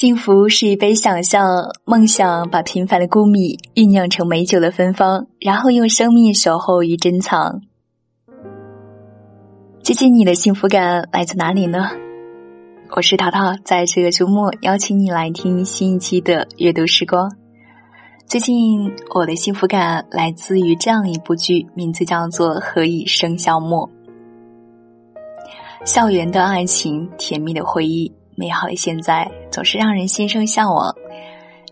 幸福是一杯想象，梦想把平凡的谷米酝酿成美酒的芬芳，然后用生命守候与珍藏。最近你的幸福感来自哪里呢？我是淘淘，在这个周末邀请你来听新一期的阅读时光。最近我的幸福感来自于这样一部剧，名字叫做《何以笙箫默》。校园的爱情，甜蜜的回忆。美好的现在总是让人心生向往，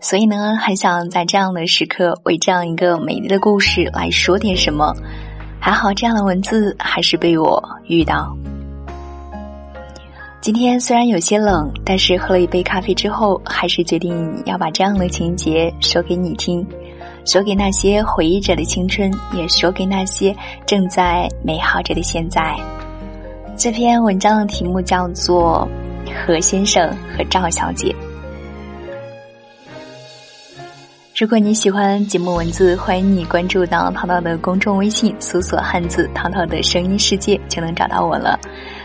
所以呢，很想在这样的时刻为这样一个美丽的故事来说点什么。还好，这样的文字还是被我遇到。今天虽然有些冷，但是喝了一杯咖啡之后，还是决定要把这样的情节说给你听，说给那些回忆着的青春，也说给那些正在美好着的现在。这篇文章的题目叫做。何先生和赵小姐。如果你喜欢节目文字，欢迎你关注到淘淘的公众微信，搜索汉字“淘淘的声音世界”就能找到我了。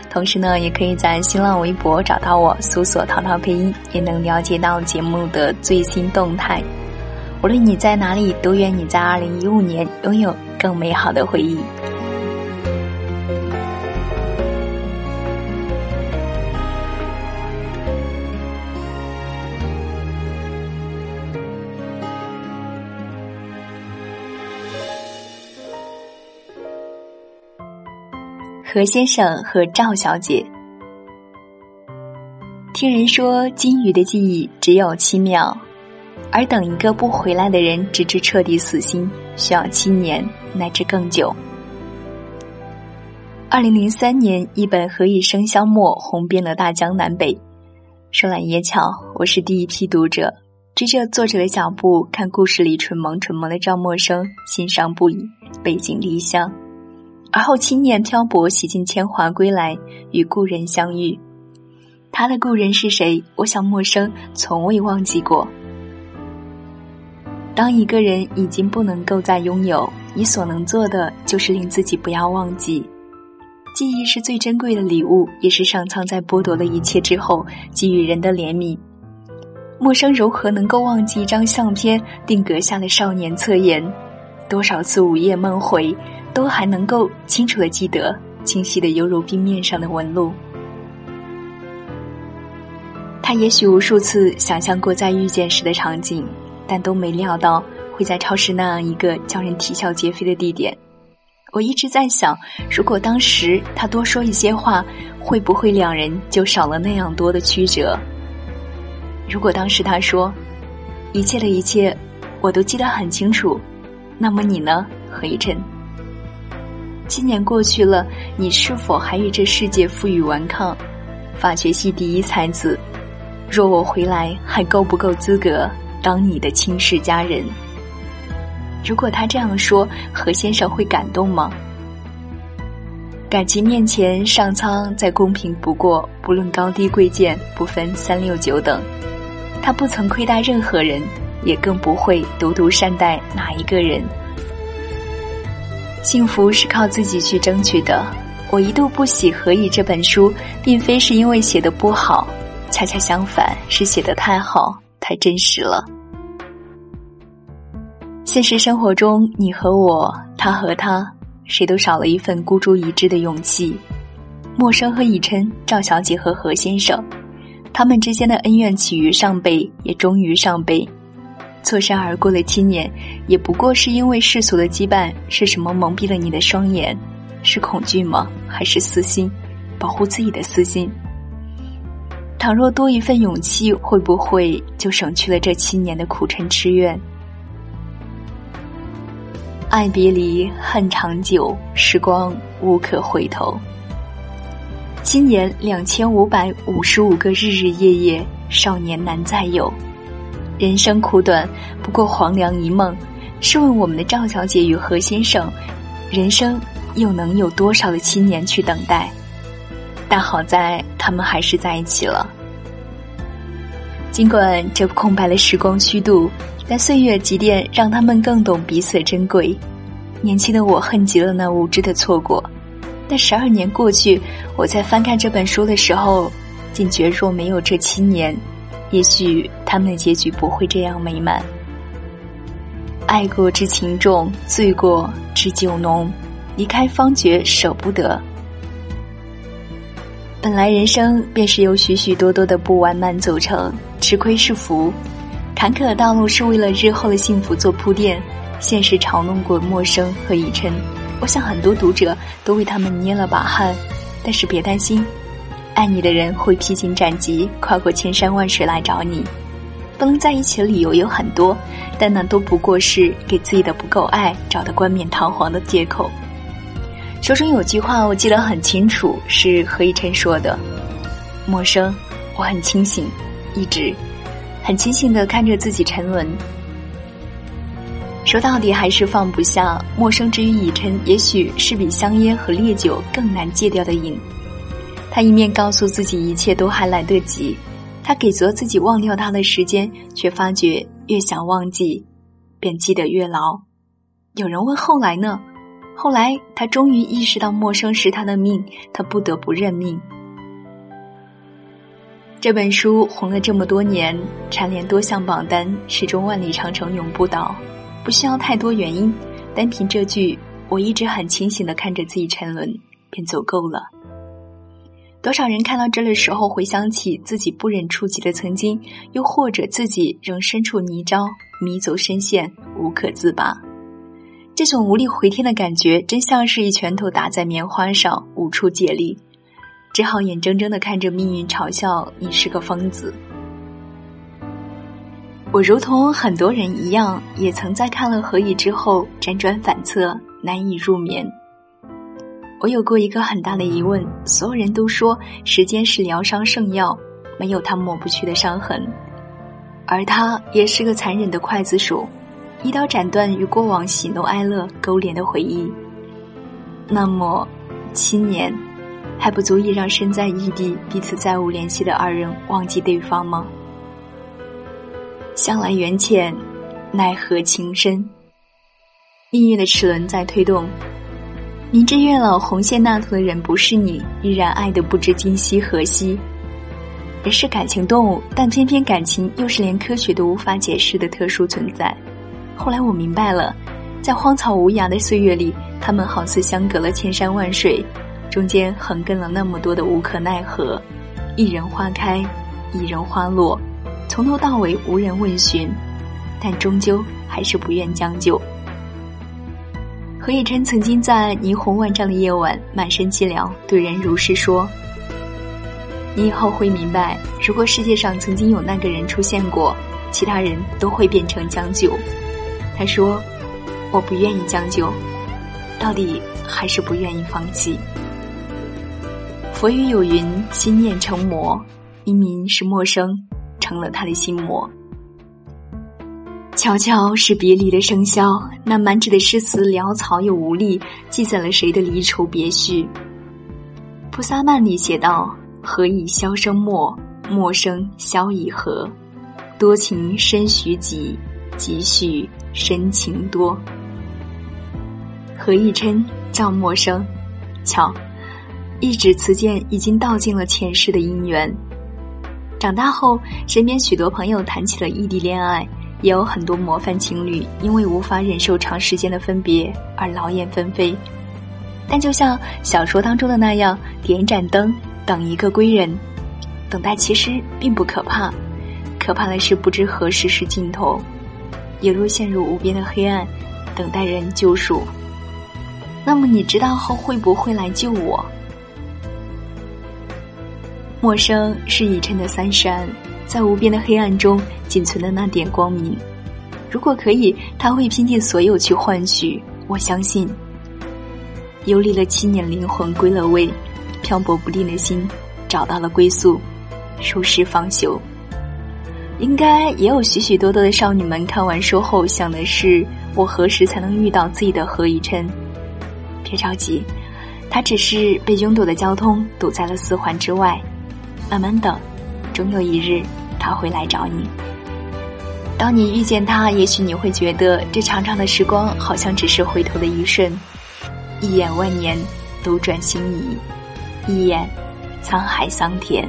同时呢，也可以在新浪微博找到我，搜索“淘淘配音”，也能了解到节目的最新动态。无论你在哪里，都愿你在二零一五年拥有更美好的回忆。何先生和赵小姐，听人说金鱼的记忆只有七秒，而等一个不回来的人直至彻底死心，需要七年乃至更久。二零零三年，一本《何以笙箫默》红遍了大江南北。说来也巧，我是第一批读者，追着作者的脚步看故事里蠢萌蠢萌的赵默笙，欣赏不已，背井离乡。而后七年漂泊，洗尽铅华归来，与故人相遇。他的故人是谁？我想陌生，从未忘记过。当一个人已经不能够再拥有，你所能做的就是令自己不要忘记。记忆是最珍贵的礼物，也是上苍在剥夺了一切之后给予人的怜悯。陌生如何能够忘记一张相片定格下的少年侧颜？多少次午夜梦回？都还能够清楚的记得，清晰的犹如冰面上的纹路。他也许无数次想象过再遇见时的场景，但都没料到会在超市那样一个叫人啼笑皆非的地点。我一直在想，如果当时他多说一些话，会不会两人就少了那样多的曲折？如果当时他说，一切的一切我都记得很清楚，那么你呢，何以琛？七年过去了，你是否还与这世界负隅顽抗？法学系第一才子，若我回来，还够不够资格当你的亲世家人？如果他这样说，何先生会感动吗？感情面前，上苍再公平不过，不论高低贵贱，不分三六九等。他不曾亏待任何人，也更不会独独善待哪一个人。幸福是靠自己去争取的。我一度不喜《何以》这本书，并非是因为写的不好，恰恰相反，是写的太好，太真实了。现实生活中，你和我，他和他，谁都少了一份孤注一掷的勇气。陌生和以琛，赵小姐和何先生，他们之间的恩怨起于上辈，也终于上辈。错身而过的七年，也不过是因为世俗的羁绊。是什么蒙蔽了你的双眼？是恐惧吗？还是私心？保护自己的私心？倘若多一份勇气，会不会就省去了这七年的苦沉痴怨？爱别离，恨长久，时光无可回头。今年两千五百五十五个日日夜夜，少年难再有。人生苦短，不过黄粱一梦。试问我们的赵小姐与何先生，人生又能有多少的七年去等待？但好在他们还是在一起了。尽管这空白的时光虚度，但岁月积淀让他们更懂彼此的珍贵。年轻的我恨极了那无知的错过，但十二年过去，我在翻看这本书的时候，竟觉若没有这七年。也许他们的结局不会这样美满。爱过知情重，醉过知酒浓，离开方觉舍不得。本来人生便是由许许多多的不完满组成，吃亏是福，坎坷的道路是为了日后的幸福做铺垫。现实嘲弄过陌生和以琛，我想很多读者都为他们捏了把汗，但是别担心，爱你的人会披荆斩棘，跨过千山万水来找你。不能在一起的理由有很多，但那都不过是给自己的不够爱找的冠冕堂皇的借口。书中有句话我记得很清楚，是何以琛说的：“陌生，我很清醒，一直很清醒的看着自己沉沦。”说到底还是放不下陌生之于以琛，也许是比香烟和烈酒更难戒掉的瘾。他一面告诉自己一切都还来得及。他给足自己忘掉他的时间，却发觉越想忘记，便记得越牢。有人问后来呢？后来他终于意识到，陌生是他的命，他不得不认命。这本书红了这么多年，蝉联多项榜单，始终万里长城永不倒。不需要太多原因，单凭这句“我一直很清醒的看着自己沉沦”，便足够了。多少人看到这的时候，回想起自己不忍触及的曾经，又或者自己仍身处泥沼，迷走深陷，无可自拔。这种无力回天的感觉，真像是一拳头打在棉花上，无处借力，只好眼睁睁的看着命运嘲笑你是个疯子。我如同很多人一样，也曾在看了《何以》之后辗转反侧，难以入眠。我有过一个很大的疑问：所有人都说时间是疗伤圣药，没有它抹不去的伤痕，而它也是个残忍的刽子手，一刀斩断与过往喜怒哀乐勾连的回忆。那么，七年还不足以让身在异地、彼此再无联系的二人忘记对方吗？向来缘浅，奈何情深。命运的齿轮在推动。明知月老红线那头的人不是你，依然爱得不知今夕何夕。人是感情动物，但偏偏感情又是连科学都无法解释的特殊存在。后来我明白了，在荒草无涯的岁月里，他们好似相隔了千山万水，中间横亘了那么多的无可奈何。一人花开，一人花落，从头到尾无人问询，但终究还是不愿将就。何以琛曾经在霓虹万丈的夜晚，满身寂寥，对人如是说：“你以后会明白，如果世界上曾经有那个人出现过，其他人都会变成将就。”他说：“我不愿意将就，到底还是不愿意放弃。”佛语有云：“心念成魔，因名是陌生，成了他的心魔。”悄悄是别离的笙箫，那满纸的诗词潦草又无力，记载了谁的离愁别绪？《菩萨曼》里写道：“何以箫声默，默声箫已和。多情深许己，几许深情多。”何以琛赵默笙，巧，一纸词笺已经道尽了前世的姻缘。长大后，身边许多朋友谈起了异地恋爱。也有很多模范情侣因为无法忍受长时间的分别而劳燕分飞，但就像小说当中的那样，点一盏灯，等一个归人。等待其实并不可怕，可怕的是不知何时是尽头，也若陷入无边的黑暗，等待人救赎。那么你知道后会不会来救我？陌生是以琛的三山。在无边的黑暗中，仅存的那点光明。如果可以，他会拼尽所有去换取。我相信，游离了七年灵魂归了位，漂泊不定的心找到了归宿，如释方休。应该也有许许多多的少女们看完书后想的是：我何时才能遇到自己的何以琛？别着急，他只是被拥堵的交通堵在了四环之外，慢慢等。终有一日，他会来找你。当你遇见他，也许你会觉得这长长的时光好像只是回头的一瞬，一眼万年，斗转星移；一眼，沧海桑田。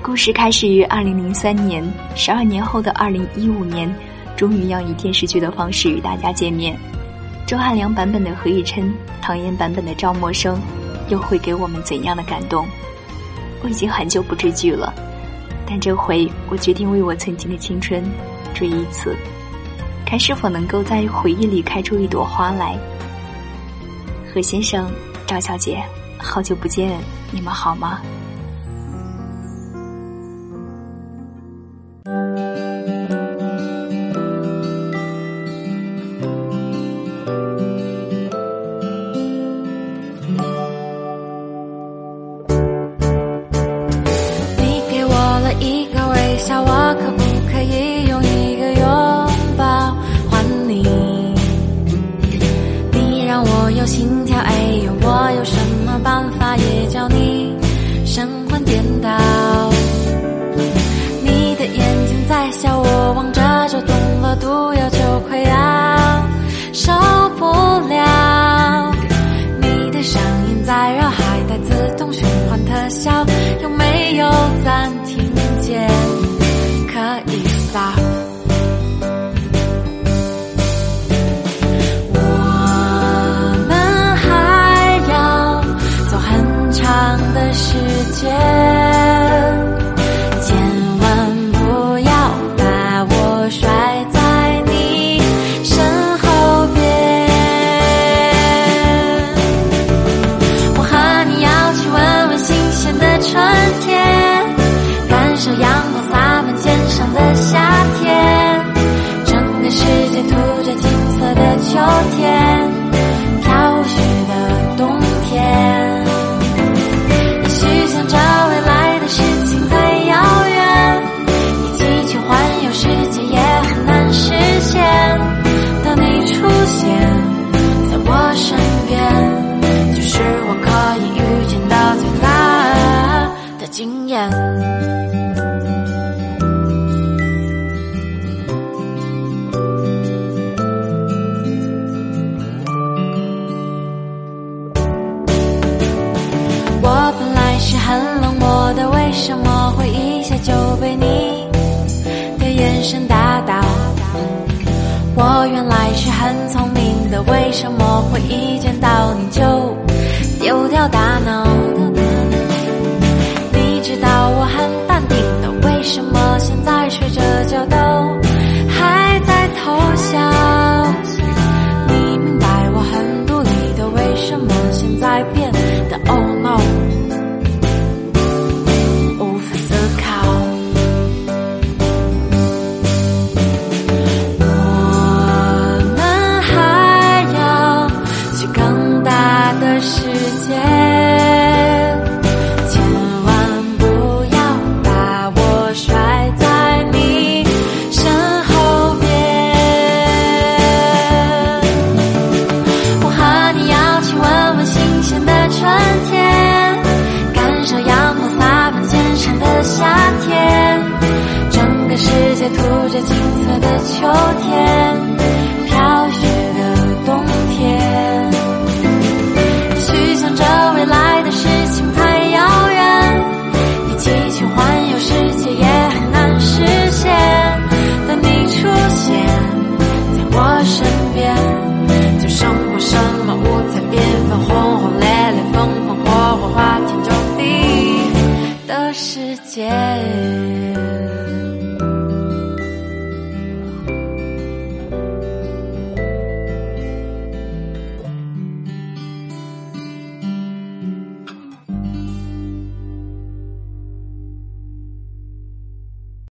故事开始于二零零三年，十二年后的二零一五年，终于要以电视剧的方式与大家见面。周汉良版本的何以琛，唐嫣版本的赵默笙，又会给我们怎样的感动？我已经很久不追剧了，但这回我决定为我曾经的青春追一次，看是否能够在回忆里开出一朵花来。何先生，赵小姐，好久不见，你们好吗？为什么会一见到你就丢掉大脑？你知道我很淡定的，为什么现在睡着觉都还在偷笑？你明白我很独立的，为什么现在变得涂着金色的秋天。